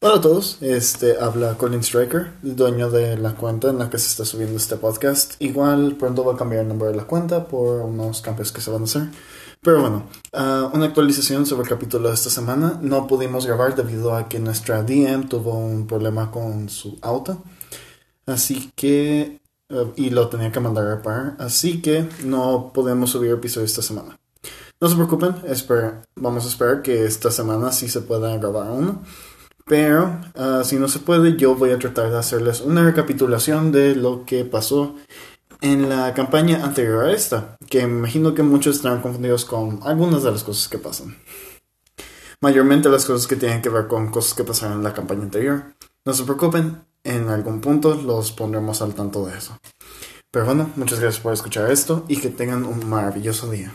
Hola a todos, este habla Colin Striker, dueño de la cuenta en la que se está subiendo este podcast. Igual pronto va a cambiar el nombre de la cuenta por unos cambios que se van a hacer. Pero bueno, ah, una actualización sobre el capítulo de esta semana. No pudimos grabar debido a que nuestra DM tuvo un problema con su auto. Así que... ah, y lo tenía que mandar a reparar. Así que no podemos subir episodio esta semana. No se preocupen, espera- vamos a esperar que esta semana sí se pueda grabar uno. Pero ah, si no se puede, yo voy a tratar de hacerles una recapitulación de lo que pasó en la campaña anterior a esta, que imagino que muchos estarán confundidos con algunas de las cosas que pasan. Mayormente las cosas que tienen que ver con cosas que pasaron en la campaña anterior. No se preocupen, en algún punto los pondremos al tanto de eso. Pero bueno, muchas gracias por escuchar esto y que tengan un maravilloso día.